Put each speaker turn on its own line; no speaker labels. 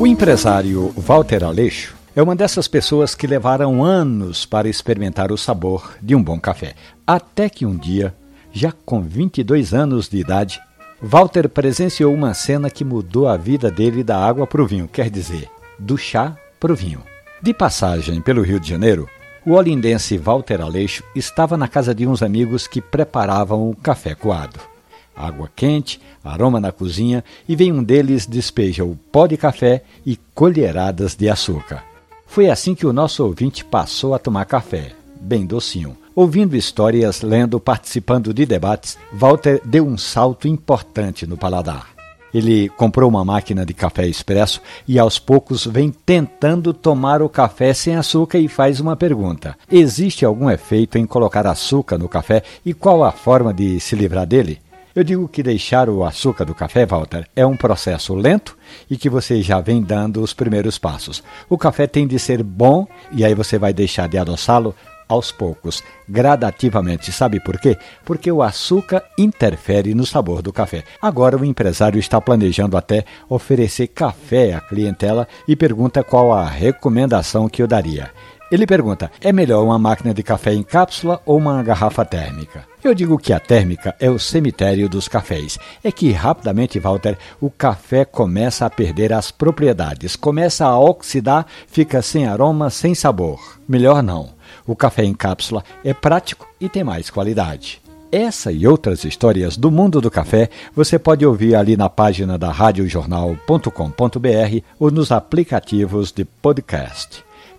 O empresário Walter Aleixo é uma dessas pessoas que levaram anos para experimentar o sabor de um bom café. Até que um dia, já com 22 anos de idade, Walter presenciou uma cena que mudou a vida dele da água para o vinho, quer dizer, do chá para o vinho. De passagem pelo Rio de Janeiro, o olindense Walter Aleixo estava na casa de uns amigos que preparavam o café coado água quente, aroma na cozinha e vem um deles despeja o pó de café e colheradas de açúcar. Foi assim que o nosso ouvinte passou a tomar café, bem docinho. Ouvindo histórias, lendo, participando de debates, Walter deu um salto importante no paladar. Ele comprou uma máquina de café expresso e aos poucos vem tentando tomar o café sem açúcar e faz uma pergunta: existe algum efeito em colocar açúcar no café e qual a forma de se livrar dele? Eu digo que deixar o açúcar do café, Walter, é um processo lento e que você já vem dando os primeiros passos. O café tem de ser bom e aí você vai deixar de adoçá-lo aos poucos, gradativamente. Sabe por quê? Porque o açúcar interfere no sabor do café. Agora o empresário está planejando até oferecer café à clientela e pergunta qual a recomendação que eu daria. Ele pergunta: é melhor uma máquina de café em cápsula ou uma garrafa térmica? Eu digo que a térmica é o cemitério dos cafés. É que rapidamente, Walter, o café começa a perder as propriedades, começa a oxidar, fica sem aroma, sem sabor. Melhor não. O café em cápsula é prático e tem mais qualidade. Essa e outras histórias do mundo do café você pode ouvir ali na página da radiojornal.com.br ou nos aplicativos de podcast.